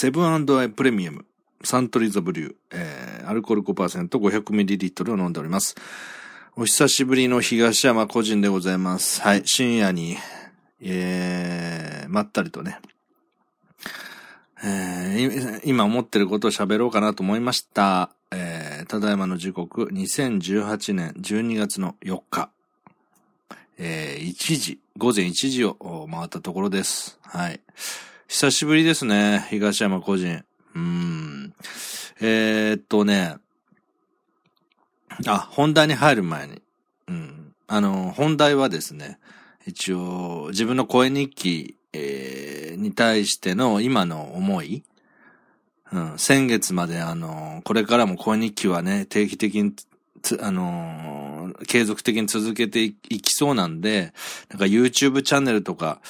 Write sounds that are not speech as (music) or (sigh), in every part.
セブンアイプレミアム、サントリーザブリュー、えー、アルコール 5%500ml を飲んでおります。お久しぶりの東山個人でございます。はい、深夜に、えー、まったりとね、えー、今思ってることを喋ろうかなと思いました。えー、ただいまの時刻、2018年12月の4日、えー、1時、午前1時を回ったところです。はい。久しぶりですね、東山個人。うーん。えー、っとね、あ、本題に入る前に。うん。あの、本題はですね、一応、自分の声日記、えー、に対しての今の思い。うん。先月まであの、これからも声日記はね、定期的にあのー、継続的に続けていきそうなんで、なんか YouTube チャンネルとか、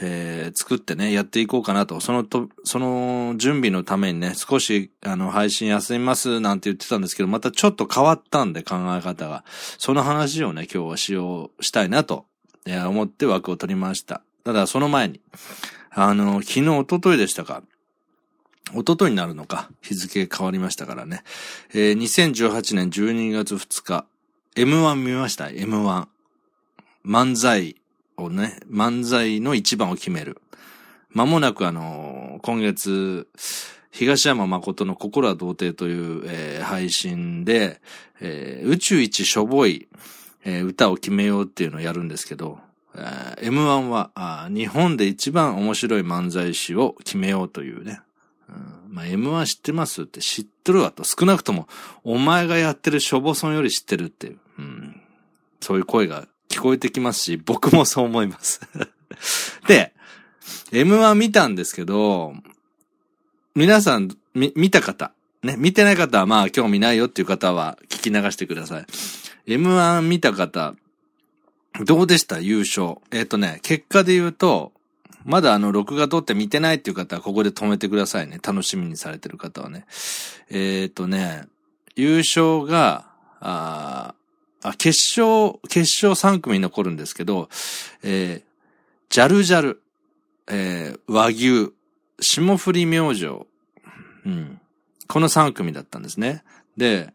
えー、作ってね、やっていこうかなと。そのと、その準備のためにね、少し、あの、配信休みますなんて言ってたんですけど、またちょっと変わったんで、考え方が。その話をね、今日はしよう、したいなと、えー、思って枠を取りました。ただ、その前に、あの、昨日、一昨日でしたか。一昨日になるのか。日付変わりましたからね。えー、2018年12月2日、M1 見ました ?M1。漫才をね、漫才の一番を決める。まもなくあの、今月、東山誠の心は童貞という、えー、配信で、えー、宇宙一しょぼい、えー、歌を決めようっていうのをやるんですけど、えー、M1 はあ日本で一番面白い漫才師を決めようというね、うんまあ、M1 知ってますって知ってるわと。少なくとも、お前がやってるしょぼそんより知ってるっていう、うん、そういう声が聞こえてきますし、僕もそう思います (laughs) で、M1 見たんですけど、皆さん、み、見た方、ね、見てない方はまあ興味ないよっていう方は聞き流してください。M1 見た方、どうでした？優勝。えっ、ー、とね、結果で言うと、まだあの、録画撮って見てないっていう方はここで止めてくださいね。楽しみにされてる方はね。えっ、ー、とね、優勝が、ああ、決勝、決勝3組残るんですけど、えー、ジャルジャル、えー、和牛、霜降り明星、うん。この3組だったんですね。で、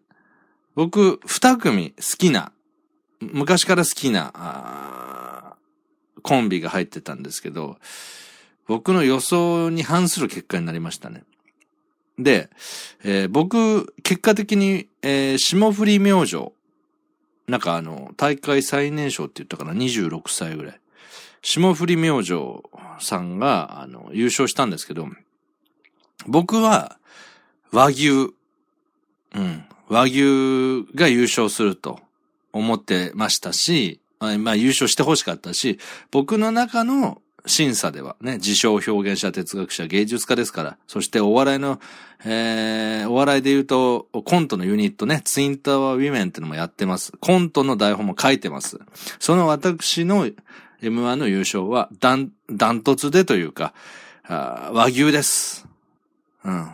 僕、2組好きな、昔から好きな、コンビが入ってたんですけど、僕の予想に反する結果になりましたね。で、えー、僕、結果的に、えー、霜降り明星、なんかあの、大会最年少って言ったかな、26歳ぐらい。霜降り明星さんが、あの、優勝したんですけど、僕は、和牛、うん、和牛が優勝すると思ってましたし、まあ優勝してほしかったし、僕の中の審査ではね、自称表現者、哲学者、芸術家ですから、そしてお笑いの、えー、お笑いで言うと、コントのユニットね、ツインタワーウィメンってのもやってます。コントの台本も書いてます。その私の M1 の優勝は、ダン、ダントツでというか、和牛です。うん。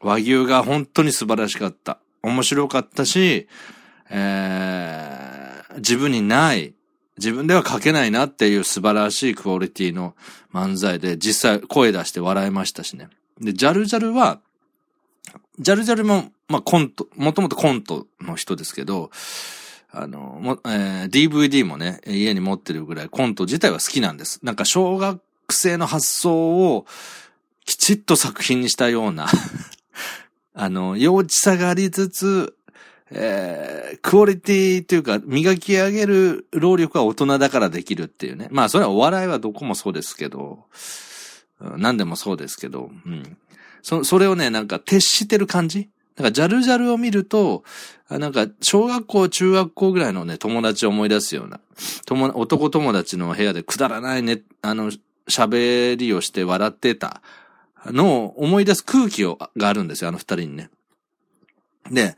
和牛が本当に素晴らしかった。面白かったし、えー、自分にない、自分では書けないなっていう素晴らしいクオリティの漫才で実際声出して笑いましたしね。で、ジャルジャルは、ジャルジャルも、まあ、コント、もともとコントの人ですけど、あの、も、えー、DVD もね、家に持ってるぐらいコント自体は好きなんです。なんか小学生の発想をきちっと作品にしたような (laughs) あの、幼稚さがありつつ、えー、クオリティというか、磨き上げる労力は大人だからできるっていうね。まあ、それはお笑いはどこもそうですけど、何でもそうですけど、うん。そ、それをね、なんか徹してる感じ？なんか、ジャルジャルを見ると、なんか、小学校、中学校ぐらいのね、友達を思い出すような、友、男友達の部屋でくだらないね、あの、喋りをして笑ってたのを思い出す空気を、があるんですよ、あの二人にね。で、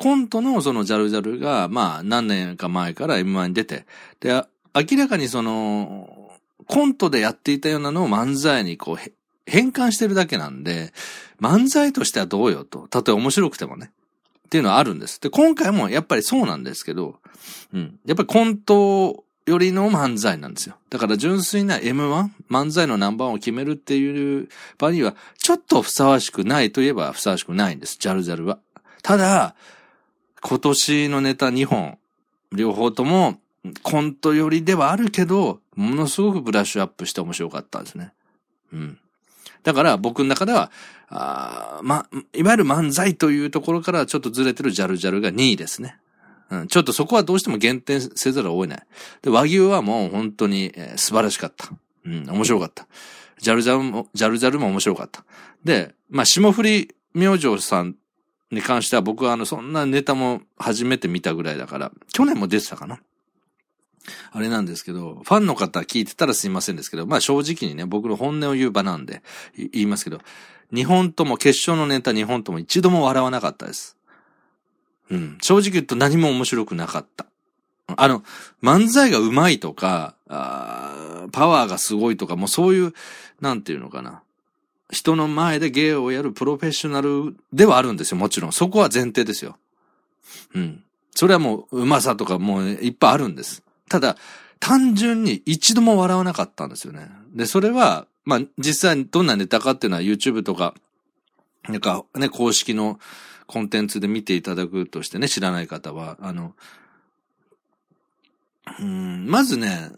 コントのそのジャルジャルが、まあ何年か前から M1 に出て、で、明らかにその、コントでやっていたようなのを漫才にこう変換してるだけなんで、漫才としてはどうよと。たとえ面白くてもね。っていうのはあるんです。で、今回もやっぱりそうなんですけど、うん。やっぱりコントよりの漫才なんですよ。だから純粋な M1、漫才のナンバーワンを決めるっていう場には、ちょっとふさわしくないといえばふさわしくないんです。ジャルジャルは。ただ、今年のネタ2本、両方ともコント寄りではあるけど、ものすごくブラッシュアップして面白かったんですね。うん。だから僕の中では、あま、いわゆる漫才というところからちょっとずれてるジャルジャルが2位ですね。うん、ちょっとそこはどうしても減点せざるを得ない。で、和牛はもう本当に、えー、素晴らしかった。うん、面白かった。ジャルジャルも、ジャルジャルも面白かった。で、まあ、霜降り明星さんに関しては僕はあの、そんなネタも初めて見たぐらいだから、去年も出てたかな。あれなんですけど、ファンの方聞いてたらすいませんですけど、まあ正直にね、僕の本音を言う場なんで、言いますけど、日本とも、決勝のネタ日本とも一度も笑わなかったです。うん。正直言うと何も面白くなかった。あの、漫才が上手いとか、パワーがすごいとか、もうそういう、なんていうのかな。人の前で芸をやるプロフェッショナルではあるんですよ、もちろん。そこは前提ですよ。うん。それはもう、うまさとかもういっぱいあるんです。ただ、単純に一度も笑わなかったんですよね。で、それは、まあ、実際どんなネタかっていうのは YouTube とか、なんかね、公式のコンテンツで見ていただくとしてね、知らない方は、あの、うん、まずね、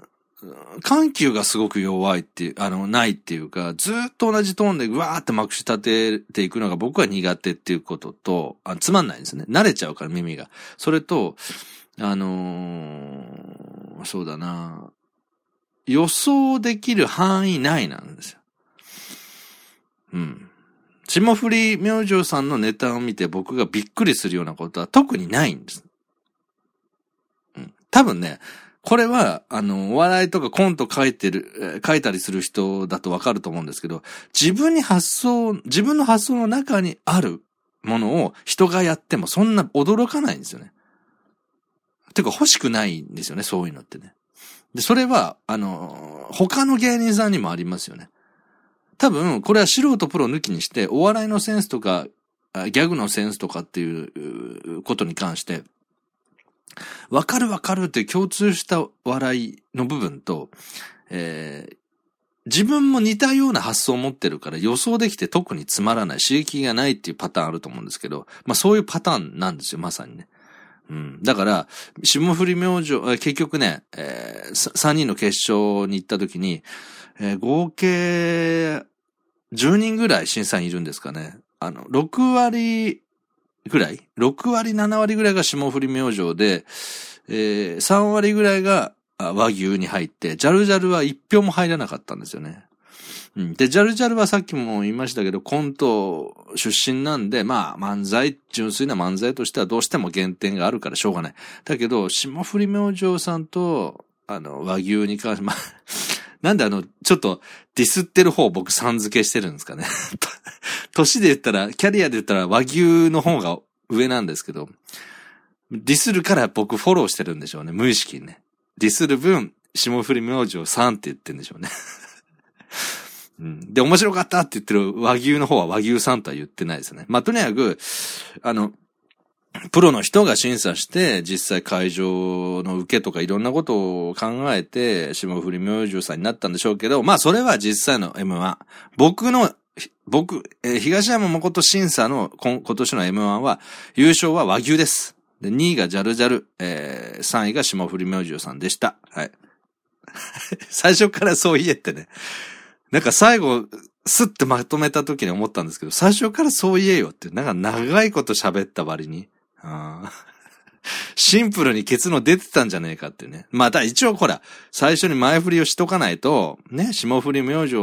緩急がすごく弱いっていう、あの、ないっていうか、ずっと同じトーンでぐわーってまくし立てていくのが僕は苦手っていうことと、あつまんないんですね。慣れちゃうから耳が。それと、あのー、そうだな予想できる範囲内なんですよ。うん。霜降り明星さんのネタを見て僕がびっくりするようなことは特にないんです。うん。多分ね、これは、あの、お笑いとかコント書いてる、書いたりする人だとわかると思うんですけど、自分に発想、自分の発想の中にあるものを人がやってもそんな驚かないんですよね。てか欲しくないんですよね、そういうのってね。で、それは、あの、他の芸人さんにもありますよね。多分、これは素人プロ抜きにして、お笑いのセンスとか、ギャグのセンスとかっていうことに関して、わかるわかるって共通した笑いの部分と、えー、自分も似たような発想を持ってるから予想できて特につまらない、刺激がないっていうパターンあると思うんですけど、まあそういうパターンなんですよ、まさにね。うん。だから、霜降り明星、結局ね、えー、3人の決勝に行った時に、えー、合計10人ぐらい審査員いるんですかね。あの、6割ぐらい ?6 割、7割ぐらいが霜降り明星で、えー、3割ぐらいが和牛に入って、ジャルジャルは1票も入らなかったんですよね。うん。で、ジャルジャルはさっきも言いましたけど、コント出身なんで、まあ、漫才、純粋な漫才としてはどうしても減点があるからしょうがない。だけど、霜降り明星さんと、あの、和牛に関して、まあ、(laughs) なんであの、ちょっとディスってる方僕さん付けしてるんですかね。(laughs) 年で言ったら、キャリアで言ったら和牛の方が上なんですけど、ディスるから僕フォローしてるんでしょうね。無意識にね。ディスる分、霜降り明星さんって言ってんでしょうね。(laughs) うん。で、面白かったって言ってる和牛の方は和牛さんとは言ってないですね。まあ、とにかく、あの、プロの人が審査して、実際会場の受けとかいろんなことを考えて、霜降り明星さんになったんでしょうけど、まあそれは実際の M1。僕の、僕、えー、東山誠審査の今年の M1 は、優勝は和牛です。で、2位がジャルジャル、えー、3位が霜降り明星さんでした。はい。(laughs) 最初からそう言えってね。なんか最後、スッてまとめた時に思ったんですけど、最初からそう言えよって、なんか長いこと喋った割に。(laughs) シンプルにケツの出てたんじゃねえかってね。まあ、だ一応ほら、最初に前振りをしとかないと、ね、霜降り明星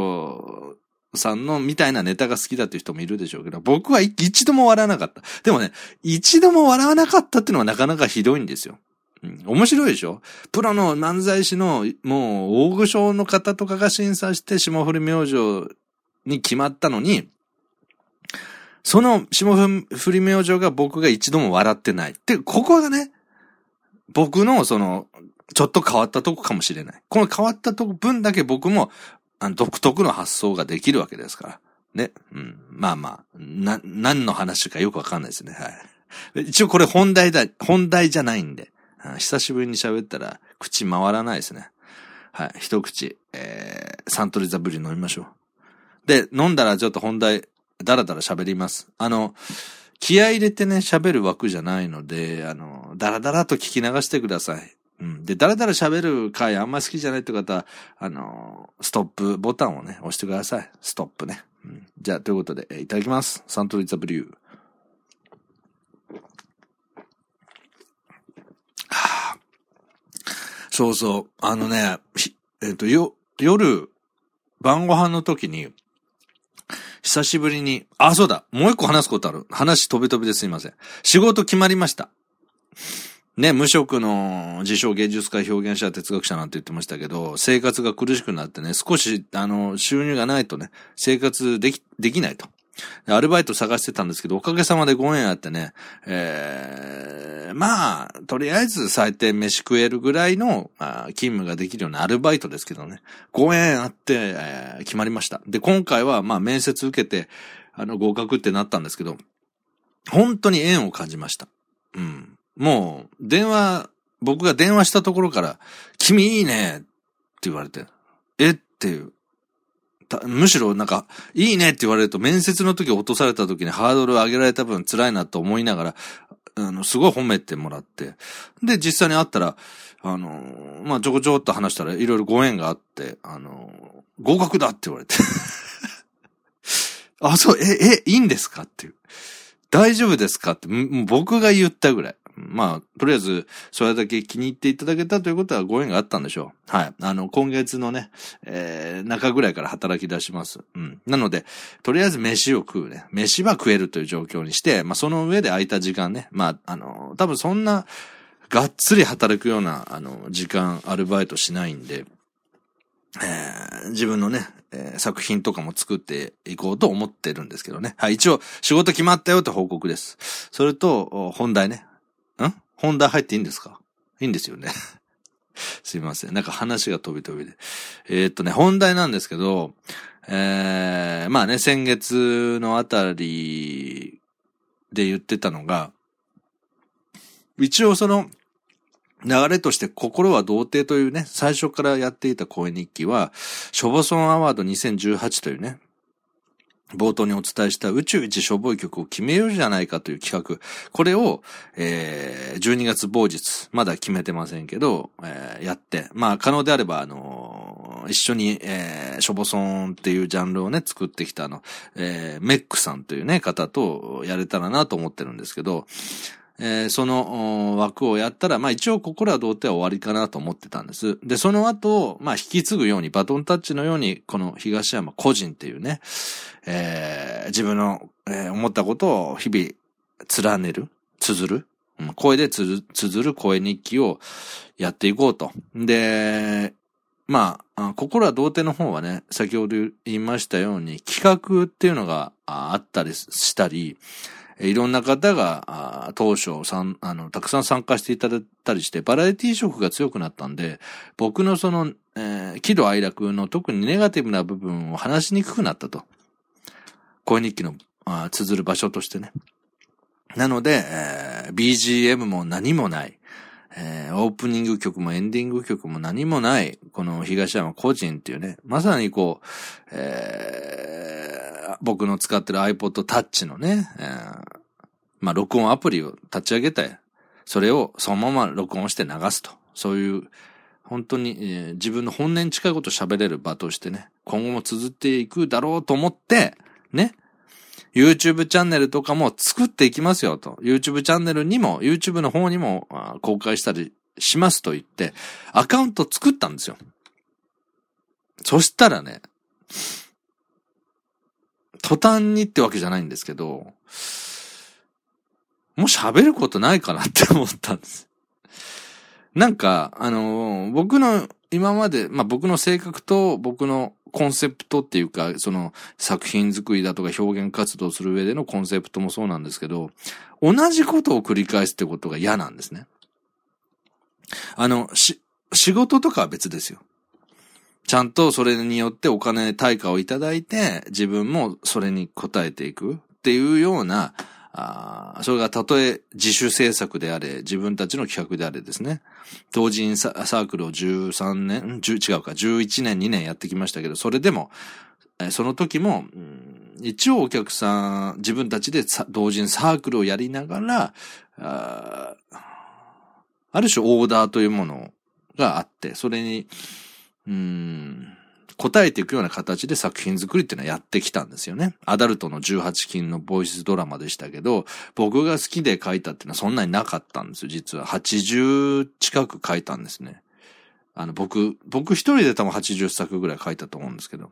さんのみたいなネタが好きだっていう人もいるでしょうけど、僕は一度も笑わなかった。でもね、一度も笑わなかったっていうのはなかなかひどいんですよ。うん、面白いでしょ？プロの漫才師の、もう、大御所の方とかが審査して、霜降り明星に決まったのに、その霜降り明星が僕が一度も笑ってない。で、ここがね、僕のその、ちょっと変わったとこかもしれない。この変わったとこ分だけ僕も、独特の発想ができるわけですから。ね。うん。まあまあ、な、何の話かよくわかんないですね。はい。一応これ本題だ、本題じゃないんで。久しぶりに喋ったら、口回らないですね。はい。一口、えー、サントリーザブリ飲みましょう。で、飲んだらちょっと本題、だらだら喋ります。あの、気合入れてね、喋る枠じゃないので、あの、だらだらと聞き流してください。うん。で、だらだら喋る回あんま好きじゃないって方は、あの、ストップボタンをね、押してください。ストップね。うん、じゃあ、ということでえ、いただきます。サントリーザブリュー。はあ、そうそう。あのね、えっ、ー、と、よ、夜、晩ご飯の時に、久しぶりに、あ、そうだ、もう一個話すことある。話飛び飛びですいません。仕事決まりました。ね、無職の自称芸術家表現者哲学者なんて言ってましたけど、生活が苦しくなってね、少し、あの、収入がないとね、生活でき、できないと。アルバイト探してたんですけど、おかげさまでご縁あってね、えー、まあ、とりあえず最低飯食えるぐらいの、まあ、勤務ができるようなアルバイトですけどね、ご縁あって、えー、決まりました。で、今回は、まあ、面接受けて、あの、合格ってなったんですけど、本当に縁を感じました。うん。もう、電話、僕が電話したところから、君いいねって言われて、え？っていう。むしろなんか、いいねって言われると面接の時落とされた時にハードルを上げられた分辛いなと思いながら、あの、すごい褒めてもらって。で、実際に会ったら、あの、まあ、ちょこちょこっと話したらいろいろご縁があって、あの、合格だって言われて。(laughs) あ、そう、え、え、いいんですか？っていう。大丈夫ですか？って、僕が言ったぐらい。まあ、とりあえず、それだけ気に入っていただけたということはご縁があったんでしょう。はい。あの、今月のね、えー、中ぐらいから働き出します。うん。なので、とりあえず飯を食うね。飯は食えるという状況にして、まあ、その上で空いた時間ね。まあ、あの、多分そんな、がっつり働くような、あの、時間、アルバイトしないんで、えー、自分のね、えー、作品とかも作っていこうと思ってるんですけどね。はい、一応仕事決まったよって報告です。それと、本題ね。本題入っていいんですか？いいんですよね。(laughs) すいません。なんか話が飛び飛びで。えー、っとね、本題なんですけど、えー、まあね、先月のあたりで言ってたのが、一応その、流れとして心は童貞というね、最初からやっていた声日記は、ショボソンアワード2018というね、冒頭にお伝えした宇宙一しょぼい曲を決めようじゃないかという企画。これを、えー、12月某日、まだ決めてませんけど、えー、やって、まあ可能であれば、あのー、一緒に、えー、しょぼそんっていうジャンルをね、作ってきたあの、えー、メックさんというね、方とやれたらなと思ってるんですけど、えー、その枠をやったら、まあ一応ここら童貞は終わりかなと思ってたんです。で、その後、まあ引き継ぐように、バトンタッチのように、この東山個人っていうね、えー、自分の、えー、思ったことを日々連ねる、綴る、声で綴る声日記をやっていこうと。で、まあ、心は童貞の方はね、先ほど言いましたように、企画っていうのがあったりしたり、いろんな方が、当初さん、あの、たくさん参加していただいたりして、バラエティ色が強くなったんで、僕のその、えー、喜怒哀楽の特にネガティブな部分を話しにくくなったと。恋日記の、あ綴る場所としてね。なので、えー、BGM も何もない。えー、オープニング曲もエンディング曲も何もない、この東山個人っていうね、まさにこう、えー、僕の使ってる iPod Touch のね、えー、まあ、録音アプリを立ち上げて、それをそのまま録音して流すと。そういう、本当に、えー、自分の本音に近いことを喋れる場としてね、今後も綴っていくだろうと思って、ね、YouTube チャンネルとかも作っていきますよと。YouTube チャンネルにも、YouTube の方にも公開したりしますと言って、アカウント作ったんですよ。そしたらね、途端にってわけじゃないんですけど、もう喋ることないかなって思ったんです。なんか、あのー、僕の今まで、まあ、僕の性格と僕のコンセプトっていうか、その作品作りだとか表現活動する上でのコンセプトもそうなんですけど、同じことを繰り返すってことが嫌なんですね。あの、し、仕事とかは別ですよ。ちゃんとそれによってお金、対価をいただいて、自分もそれに応えていくっていうような、あそれがたとえ自主制作であれ、自分たちの企画であれですね。同人サークルを13年、違うか、11年、2年やってきましたけど、それでも、その時も、一応お客さん、自分たちで同人サークルをやりながら、あある種オーダーというものがあって、それに、うん、答えていくような形で作品作りっていうのはやってきたんですよね。アダルトの18禁のボイスドラマでしたけど、僕が好きで書いたっていうのはそんなになかったんですよ。実は80近く書いたんですね。あの、僕、僕一人で多分80作ぐらい書いたと思うんですけど。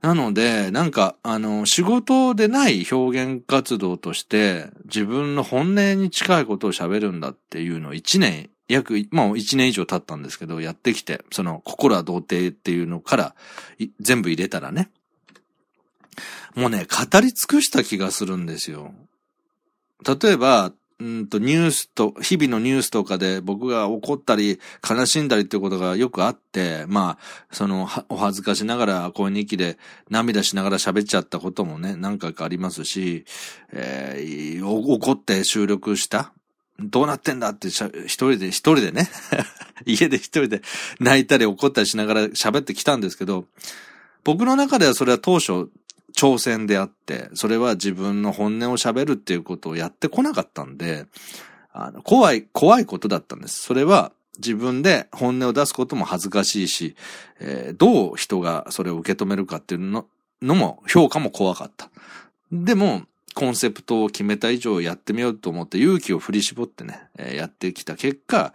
なので、なんか、あの、仕事でない表現活動として、自分の本音に近いことを喋るんだっていうのを一年約、まあ一年以上経ったんですけど、やってきて、その、心は童貞っていうのから、全部入れたらね。もうね、語り尽くした気がするんですよ。例えば、うんと、ニュースと、日々のニュースとかで僕が怒ったり、悲しんだりっていうことがよくあって、まあ、その、お恥ずかしながら、声日記で涙しながら喋っちゃったこともね、何回かありますし、えー、怒って収録したどうなってんだって一人で、一人でね (laughs) 家で一人で泣いたり怒ったりしながら喋ってきたんですけど、僕の中ではそれは当初挑戦であって、それは自分の本音を喋るっていうことをやってこなかったんで、あの、怖い、怖いことだったんです。それは自分で本音を出すことも恥ずかしいし、えー、どう人がそれを受け止めるかっていうののも、評価も怖かった。でも、コンセプトを決めた以上やってみようと思って勇気を振り絞ってね、えー、やってきた結果、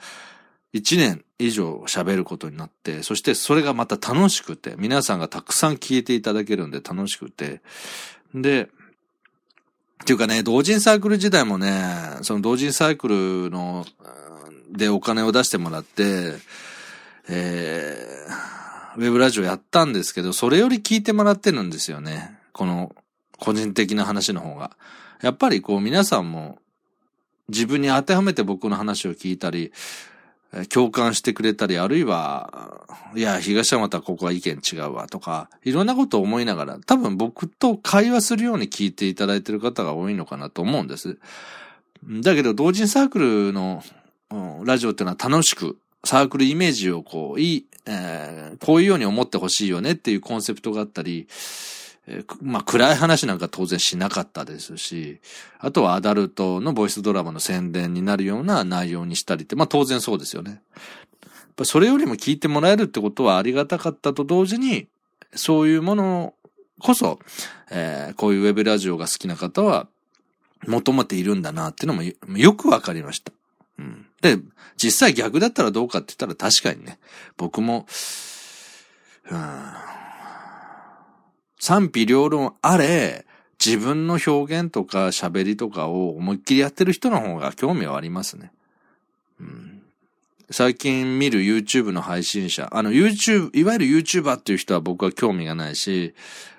一年以上喋ることになって、そしてそれがまた楽しくて、皆さんがたくさん聞いていただけるんで楽しくて、で、っていうかね、同人サークル時代もね、その同人サークルの、でお金を出してもらって、えー、ウェブラジオやったんですけど、それより聞いてもらってるんですよね。この個人的な話の方が。やっぱりこう皆さんも自分に当てはめて僕の話を聞いたり、共感してくれたり、あるいは、いや、東山とはここは意見違うわとか、いろんなことを思いながら、多分僕と会話するように聞いていただいている方が多いのかなと思うんです。だけど、同人サークルの、ラジオっていうのは楽しく、サークルイメージをこう、いい、えー、こういうように思ってほしいよねっていうコンセプトがあったり、まあ、暗い話なんか当然しなかったですし、あとはアダルトのボイスドラマの宣伝になるような内容にしたりって、まあ当然そうですよね。それよりも聞いてもらえるってことはありがたかったと同時に、そういうものこそ、えー、こういうウェブラジオが好きな方は求めているんだなっていうのもよくわかりました。うん。で、実際逆だったらどうかって言ったら確かにね、僕も、うん賛否両論あれ、自分の表現とか喋りとかを思いっきりやってる人の方が興味はありますね。うん、最近見る YouTube の配信者、あの YouTube、いわゆる YouTuber っていう人は僕は興味がないし、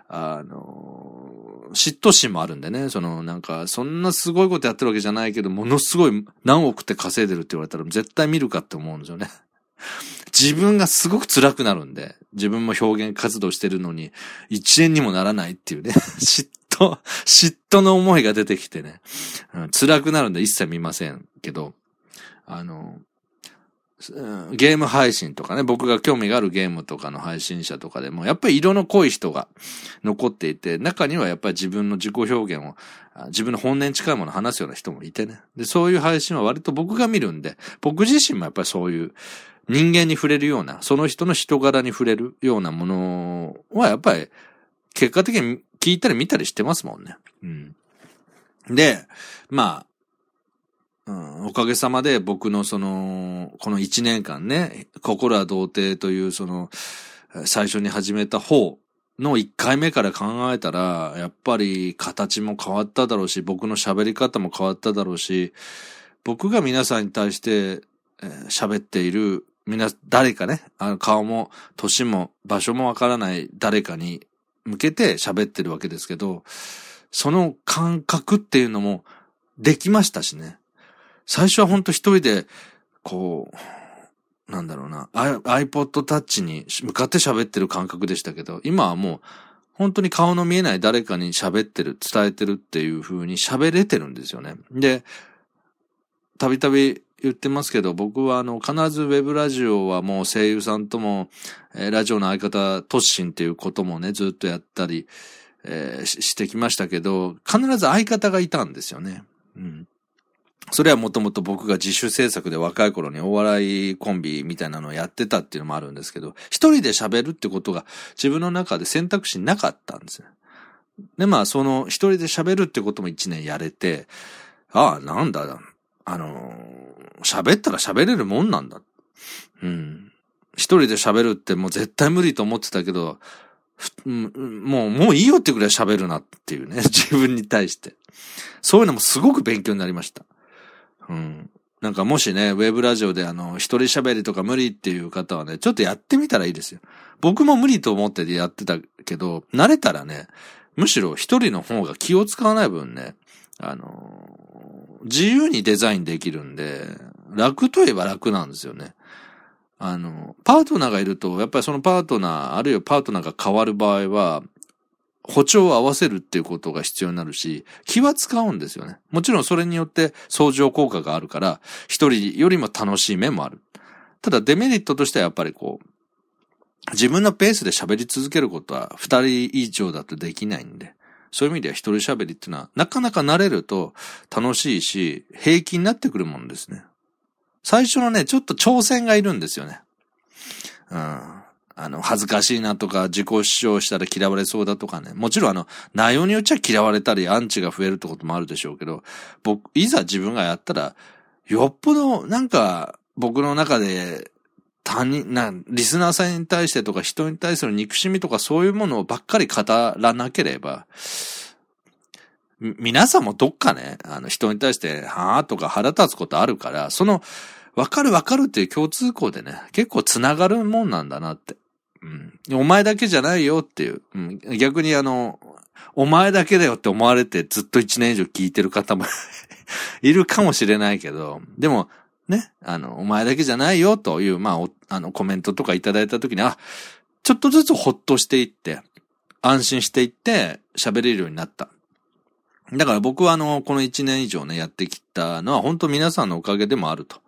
あの、嫉妬心もあるんでね、そのなんか、そんなすごいことやってるわけじゃないけど、ものすごい何億って稼いでるって言われたら絶対見るかって思うんですよね。自分がすごく辛くなるんで、自分も表現活動してるのに、一円にもならないっていうね、(laughs) 嫉妬、嫉妬の思いが出てきてね、うん、辛くなるんで一切見ませんけど、あの、ゲーム配信とかね、僕が興味があるゲームとかの配信者とかでも、やっぱり色の濃い人が残っていて、中にはやっぱり自分の自己表現を、自分の本音に近いものを話すような人もいてね。で、そういう配信は割と僕が見るんで、僕自身もやっぱりそういう、人間に触れるような、その人の人柄に触れるようなものは、やっぱり、結果的に聞いたり見たりしてますもんね。うん。で、まあ、うん、おかげさまで僕のその、この一年間ね、心は童貞というその、最初に始めた方の一回目から考えたら、やっぱり形も変わっただろうし、僕の喋り方も変わっただろうし、僕が皆さんに対して喋、えー、っているみな、誰かね、あの顔も、年も、場所もわからない誰かに向けて喋ってるわけですけど、その感覚っていうのもできましたしね。最初はほんと一人で、こう、なんだろうな、iPod Touch に向かって喋ってる感覚でしたけど、今はもう、本当に顔の見えない誰かに喋ってる、伝えてるっていう風に喋れてるんですよね。で、たびたび言ってますけど、僕はあの、必ずウェブラジオはもう声優さんとも、えー、ラジオの相方、トッシンっていうこともね、ずっとやったり、えー、してきましたけど、必ず相方がいたんですよね。うん。それはもともと僕が自主制作で若い頃にお笑いコンビみたいなのをやってたっていうのもあるんですけど、一人で喋るってことが自分の中で選択肢なかったんですね。で、まあ、その一人で喋るってことも一年やれて、ああ、なんだ、あの喋ったら喋れるもんなんだ。うん。一人で喋るってもう絶対無理と思ってたけど、もう、もういいよってくらい喋るなっていうね、(laughs) 自分に対して。そういうのもすごく勉強になりました。うん。なんかもしね、ウェブラジオであの、一人喋りとか無理っていう方はね、ちょっとやってみたらいいですよ。僕も無理と思ってやってたけど、慣れたらね、むしろ一人の方が気を使わない分ね、あの、自由にデザインできるんで、楽といえば楽なんですよね。あの、パートナーがいると、やっぱりそのパートナー、あるいはパートナーが変わる場合は、歩調を合わせるっていうことが必要になるし、気は使うんですよね。もちろんそれによって相乗効果があるから、一人よりも楽しい面もある。ただデメリットとしてはやっぱりこう、自分のペースで喋り続けることは二人以上だとできないんで、そういう意味では一人喋りっていうのは、なかなか慣れると楽しいし、平気になってくるもんですね。最初のね、ちょっと挑戦がいるんですよね。うん。あの、恥ずかしいなとか、自己主張したら嫌われそうだとかね。もちろんあの、内容によっちゃ嫌われたり、アンチが増えるってこともあるでしょうけど、僕、いざ自分がやったら、よっぽど、なんか、僕の中で、他人、な、リスナーさんに対してとか人に対する憎しみとかそういうものばっかり語らなければ、皆さんもどっかね、あの人に対して、はぁとか腹立つことあるから、その、わかるわかるっていう共通項でね、結構繋がるもんなんだなって。うん。お前だけじゃないよっていう。うん、逆にあの、お前だけだよって思われてずっと一年以上聞いてる方も (laughs) いるかもしれないけど、でも、ね、あの、お前だけじゃないよという、まあ、あの、コメントとかいただいたときに、あ、ちょっとずつほっとしていって、安心していって喋れるようになった。だから僕はあの、この一年以上ね、やってきたのは本当皆さんのおかげでもあると。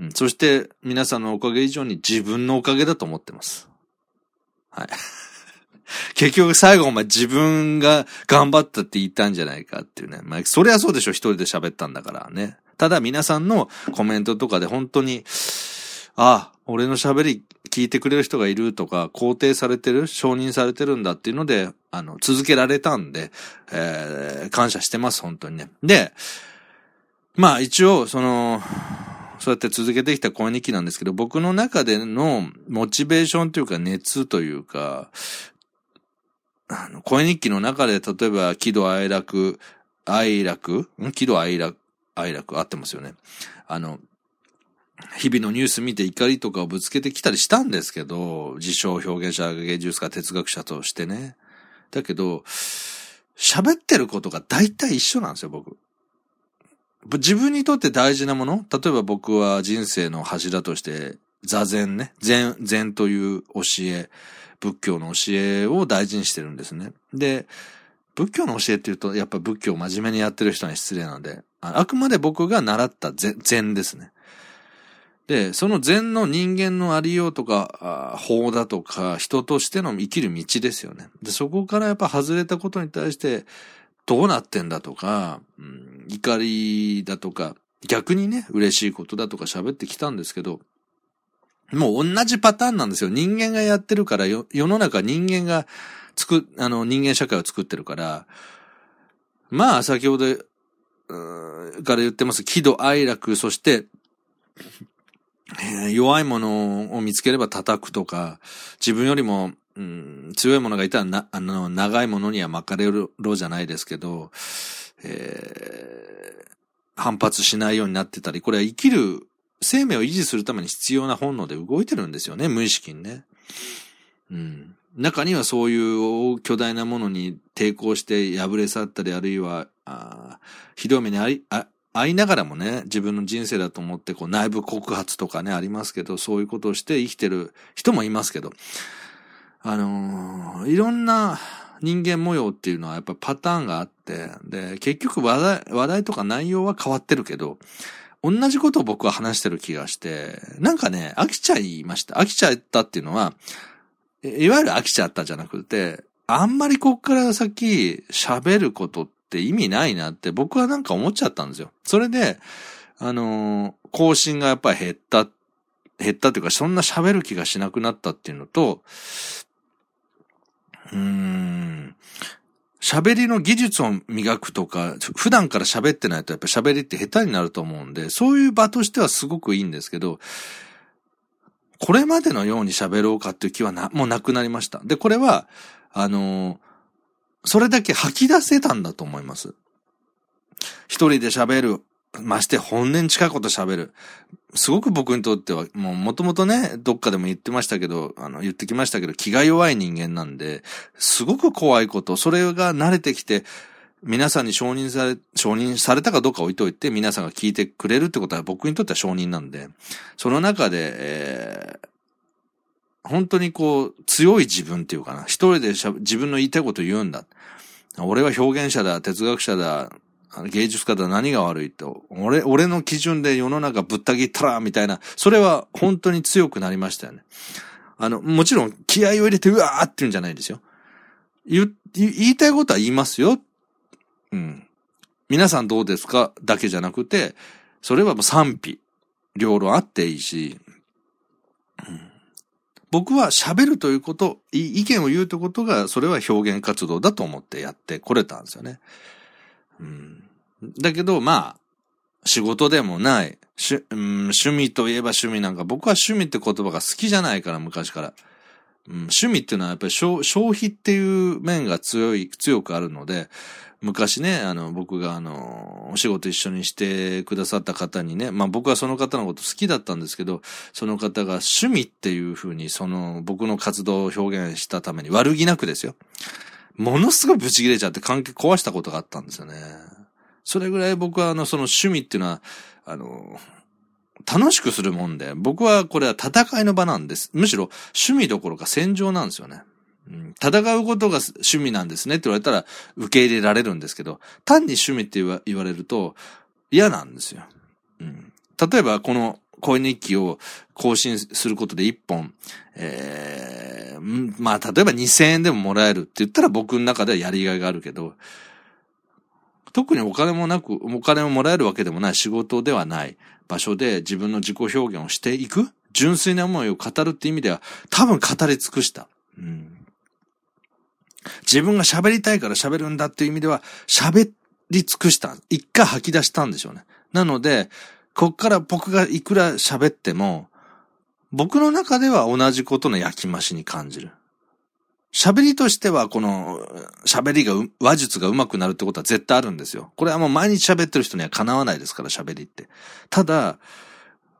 うん、そして皆さんのおかげ以上に自分のおかげだと思ってます。はい。(laughs) 結局最後お前自分が頑張ったって言ったんじゃないかっていうね。まあ、そりゃそうでしょ、一人で喋ったんだからね。ただ皆さんのコメントとかで本当に、あ、俺の喋り聞いてくれる人がいるとか、肯定されてる、承認されてるんだっていうので、あの、続けられたんで、えー、感謝してます、本当にね。で、まあ一応、その、そうやって続けてきた声日記なんですけど、僕の中でのモチベーションというか熱というか、あの、声日記の中で、例えば、喜怒哀楽、哀楽？ん？喜怒哀楽、哀楽、合ってますよね。あの、日々のニュース見て怒りとかをぶつけてきたりしたんですけど、自称表現者、芸術家、哲学者としてね。だけど、喋ってることが大体一緒なんですよ、僕。自分にとって大事なもの？例えば僕は人生の柱として座禅ね。禅、禅という教え、仏教の教えを大事にしてるんですね。で、仏教の教えって言うと、やっぱ仏教を真面目にやってる人に失礼なので、あくまで僕が習った禅ですね。で、その禅の人間のありようとか、法だとか、人としての生きる道ですよね。で、そこからやっぱ外れたことに対して、どうなってんだとか、うん、怒りだとか、逆にね、嬉しいことだとか喋ってきたんですけど、もう同じパターンなんですよ。人間がやってるから、世の中人間が作、あの、人間社会を作ってるから、まあ、先ほど、から言ってます。喜怒哀楽、そして、弱いものを見つければ叩くとか、自分よりもうん、強いものがいたらな、あの、長いものには巻かれろじゃないですけど、えー、反発しないようになってたり、これは生きる、生命を維持するために必要な本能で動いてるんですよね、無意識にね。うん。中にはそういう巨大なものに抵抗して破れ去ったり、あるいは、あひどい目にあい、あ、会いながらもね、自分の人生だと思って、こう内部告発とかね、ありますけど、そういうことをして生きてる人もいますけど、あのー、いろんな人間模様っていうのはやっぱパターンがあって、で、結局話題、話題とか内容は変わってるけど、同じことを僕は話してる気がして、なんかね、飽きちゃいました。飽きちゃったっていうのは、いわゆる飽きちゃったじゃなくて、あんまりこっから先喋ることって意味ないなって僕はなんか思っちゃったんですよ。それで、あのー、更新がやっぱり減った、減ったっていうか、そんな喋る気がしなくなったっていうのと、うーん、喋りの技術を磨くとか、普段から喋ってないとやっぱ喋りって下手になると思うんで、そういう場としてはすごくいいんですけど、これまでのように喋ろうかっていう気はな、もうなくなりました。で、これは、あの、それだけ吐き出せたんだと思います。一人で喋る。まして本音に近いこと喋る。すごく僕にとっては、もうもともとね、どっかでも言ってましたけど、あの、言ってきましたけど、気が弱い人間なんで、すごく怖いこと、それが慣れてきて、皆さんに承認され、承認されたかどうか置いといて、皆さんが聞いてくれるってことは僕にとっては承認なんで、その中で、えー、本当にこう、強い自分っていうかな。一人で自分の言いたいこと言うんだ。俺は表現者だ、哲学者だ、芸術家だ、何が悪いと。俺、俺の基準で世の中ぶった切ったら、みたいな。それは本当に強くなりましたよね。あの、もちろん気合を入れてうわーって言うんじゃないんですよ。言、言いたいことは言いますよ。うん。皆さんどうですかだけじゃなくて、それはもう賛否、両論あっていいし、うん僕は喋るということ、意見を言うということが、それは表現活動だと思ってやってこれたんですよね。うん、だけど、まあ、仕事でもない、趣,、うん、趣味といえば趣味なんか、僕は趣味って言葉が好きじゃないから、昔から。うん、趣味っていうのはやっぱり消費っていう面が強い、強くあるので、昔ね、あの、僕があの、お仕事一緒にしてくださった方にね、まあ僕はその方のこと好きだったんですけど、その方が趣味っていうふうにその僕の活動を表現したために悪気なくですよ。ものすごいブチ切れちゃって関係壊したことがあったんですよね。それぐらい僕はあの、その趣味っていうのは、あの、楽しくするもんで、僕はこれは戦いの場なんです。むしろ趣味どころか戦場なんですよね。戦うことが趣味なんですねって言われたら受け入れられるんですけど、単に趣味って言われると嫌なんですよ。うん、例えばこの声日記を更新することで1本、えー、まあ例えば2000円でももらえるって言ったら僕の中ではやりがいがあるけど、特にお金もなく、お金をもらえるわけでもない仕事ではない場所で自分の自己表現をしていく純粋な思いを語るって意味では多分語り尽くした。うん自分が喋りたいから喋るんだっていう意味では、喋り尽くした。一回吐き出したんでしょうね。なので、こっから僕がいくら喋っても、僕の中では同じことの焼き増しに感じる。喋りとしては、この、喋りが、話術が上手くなるってことは絶対あるんですよ。これはもう毎日喋ってる人にはかなわないですから、喋りって。ただ、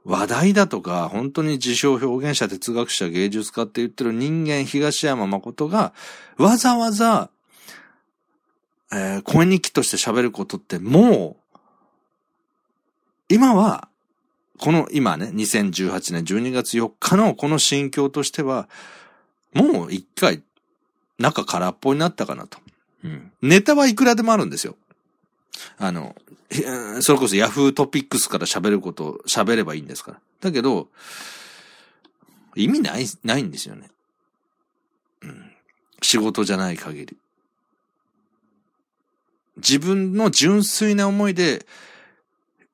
話題だとか、本当に自称表現者、哲学者、芸術家って言ってる人間、東山誠が、わざわざ、えー、声日記として喋ることってもう、今は、この今ね、2018年12月4日のこの心境としては、もう一回、中空っぽになったかなと。うん。ネタはいくらでもあるんですよ。あの、それこそヤフートピックスから喋ること喋ればいいんですから。だけど、意味ない、ないんですよね。うん。仕事じゃない限り。自分の純粋な思いで、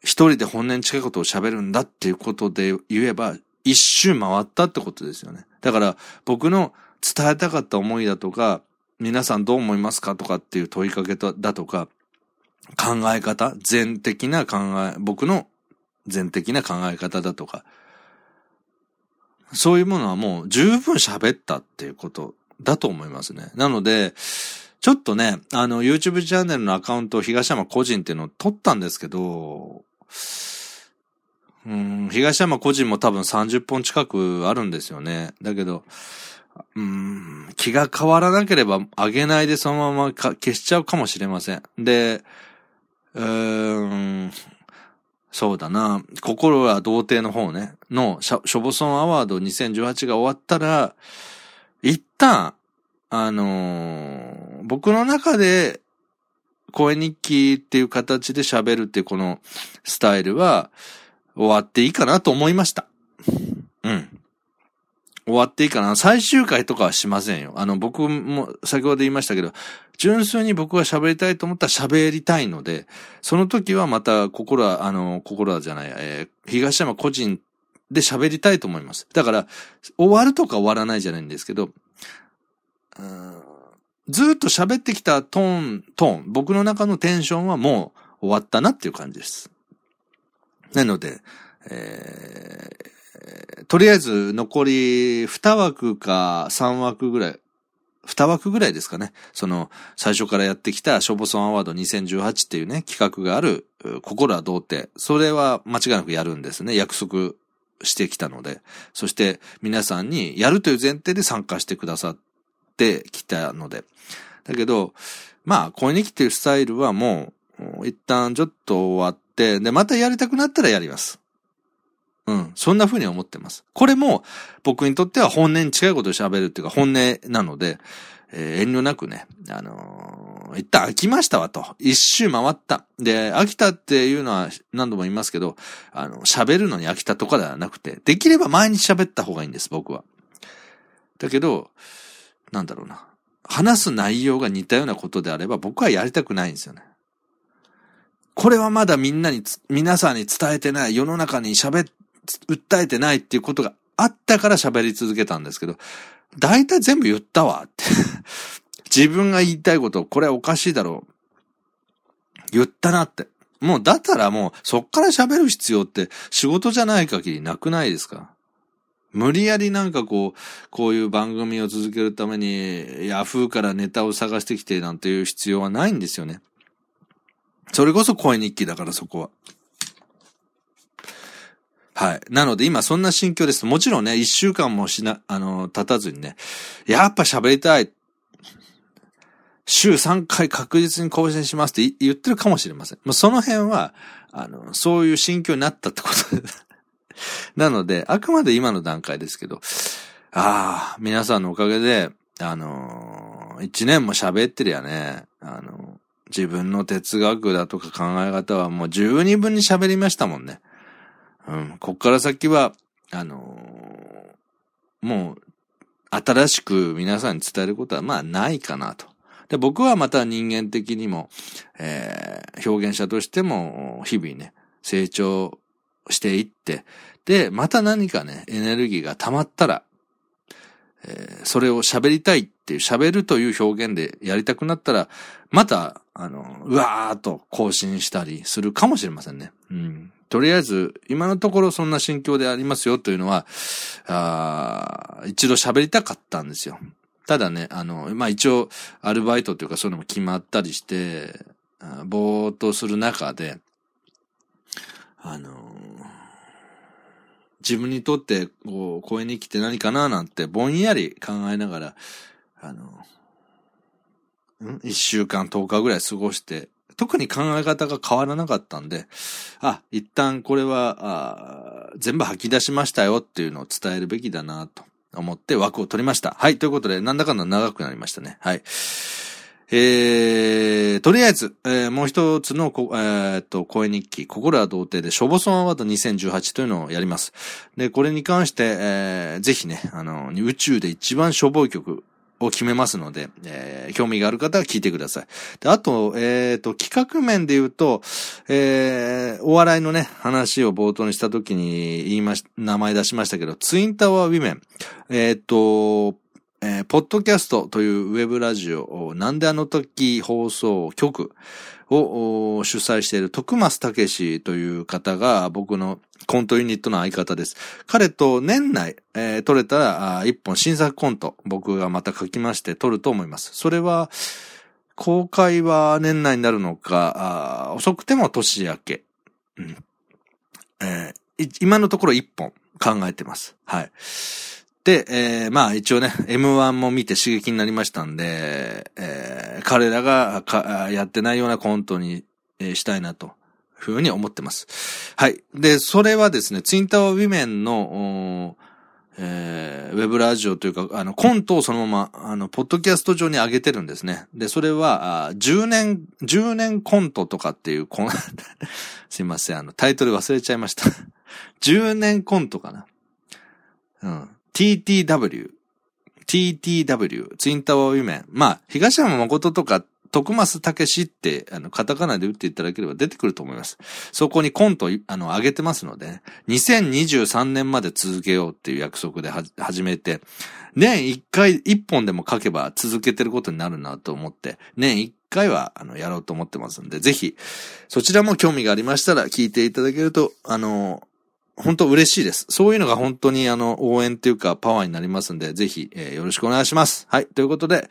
一人で本音に近いことを喋るんだっていうことで言えば、一周回ったってことですよね。だから、僕の伝えたかった思いだとか、皆さんどう思いますかとかっていう問いかけだとか、考え方、全的な考え、僕の全的な考え方だとか、そういうものはもう十分喋ったっていうことだと思いますね。なので、ちょっとね、あの、YouTube チャンネルのアカウントを東山個人っていうのを取ったんですけど、うん、東山個人も多分30本近くあるんですよね。だけど、うん、気が変わらなければ上げないでそのまま消しちゃうかもしれません。で、うん、そうだな。心は童貞の方ね。の、ショボソンアワード2018が終わったら、一旦、あのー、僕の中で、声日記っていう形で喋るってこのスタイルは終わっていいかなと思いました。うん。終わっていいかな。最終回とかはしませんよ。あの、僕も先ほど言いましたけど、純粋に僕は喋りたいと思ったら喋りたいので、その時はまた心は、あの、心はじゃない、えー、東山個人で喋りたいと思います。だから、終わるとか終わらないじゃないんですけど、うんずっと喋ってきたトーン、トーン、僕の中のテンションはもう終わったなっていう感じです。なので、えーとりあえず残り2枠か3枠ぐらい、2枠ぐらいですかね。その、最初からやってきたショボソンアワード2018っていうね、企画がある、心は童貞。それは間違いなくやるんですね。約束してきたので。そして皆さんにやるという前提で参加してくださってきたので。だけど、まあ、声に来てるスタイルはもう、一旦ちょっと終わって、で、またやりたくなったらやります。うん。そんな風に思ってます。これも僕にとっては本音に近いことを喋るっていうか本音なので、えー、遠慮なくね、あのー、一旦飽きましたわと。一周回った。で、飽きたっていうのは何度も言いますけど、あの、喋るのに飽きたとかではなくて、できれば毎日喋った方がいいんです、僕は。だけど、なんだろうな。話す内容が似たようなことであれば僕はやりたくないんですよね。これはまだみんなに、皆さんに伝えてない、世の中に喋訴えてないっていうことがあったから喋り続けたんですけど、大体全部言ったわって (laughs) 自分が言いたいこと、これおかしいだろう。言ったなって。もうだったらもうそっから喋る必要って仕事じゃない限りなくないですか？無理やりなんかこう、こういう番組を続けるために、ヤフーからネタを探してきてなんていう必要はないんですよね。それこそ声日記だからそこは。はい。なので今そんな心境です。もちろんね、一週間もしな、あの、経たずにね、やっぱ喋りたい。週3回確実に更新しますって言ってるかもしれません。まあ、その辺は、あの、そういう心境になったってことで (laughs) なので、あくまで今の段階ですけど、ああ、皆さんのおかげで、あのー、一年も喋ってりゃね、あの自分の哲学だとか考え方はもう十二分に喋りましたもんね。うん、こっから先は、あのー、もう、新しく皆さんに伝えることはまあないかなと。で、僕はまた人間的にも、えー、表現者としても、日々ね、成長していって、で、また何かね、エネルギーが溜まったら、えー、それを喋りたいっていう、喋るという表現でやりたくなったら、また、あの、うわーっと更新したりするかもしれませんね。うん。とりあえず、今のところそんな心境でありますよというのは、あ一度喋りたかったんですよ。ただね、あの、まあ、一応、アルバイトというかそういうのも決まったりして、ぼーっとする中で、あの自分にとって、こう、声に来て何かななんて、ぼんやり考えながら、あの、ん？一週間、十日ぐらい過ごして特に考え方が変わらなかったんで、あ、一旦これは、あ全部吐き出しましたよっていうのを伝えるべきだなと思って枠を取りました。はい、ということで、なんだかんだ長くなりましたね。はい。えー、とりあえず、えー、もう一つのこ、えー、っと、声日記、心は童貞で、ショボソンアワード2018というのをやります。で、これに関して、えー、ぜひね、あの、宇宙で一番しょぼい曲、を決めますので、えー、興味がある方は聞いてください。で、あと、えっ、と、企画面で言うと、えー、お笑いのね、話を冒頭にした時に言いまし、名前出しましたけど、ツインタワーウィメン、えっ、と、えー、ポッドキャストというウェブラジオ、なんであの時放送局を主催している徳松武史という方が僕のコントユニットの相方です。彼と年内、えー、撮れたら一本新作コント僕がまた書きまして撮ると思います。それは公開は年内になるのか、遅くても年明け。うんえー、今のところ一本考えてます。はい。で、えー、まあ一応ね、M1 も見て刺激になりましたんで、えー、彼らがかやってないようなコントに、えー、したいなと。ふうに思ってます。はい。で、それはですね、ツインタワーウィメンの、えー、ウェブラジオというか、あの、コントをそのまま、あの、ポッドキャスト上に上げてるんですね。で、それは、あ10年、10年コントとかっていう、こん (laughs) すいません、あの、タイトル忘れちゃいました。10年コントかな。うん。TTW。TTW。ツインタワーウィメン。まあ、東山誠とか徳増武史って、あの、カタカナで打っていただければ出てくると思います。そこにコント、あの、上げてますので、2023年まで続けようっていう約束で始めて、年1回1本でも書けば続けてることになるなと思って、年1回は、あの、やろうと思ってますんで、ぜひ、そちらも興味がありましたら聞いていただけると、あの、本当嬉しいです。そういうのが本当にあの、応援っていうかパワーになりますんで、ぜひ、えー、よろしくお願いします。はい。ということで、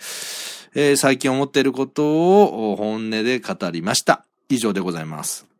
えー、最近思っていることを本音で語りました。以上でございます。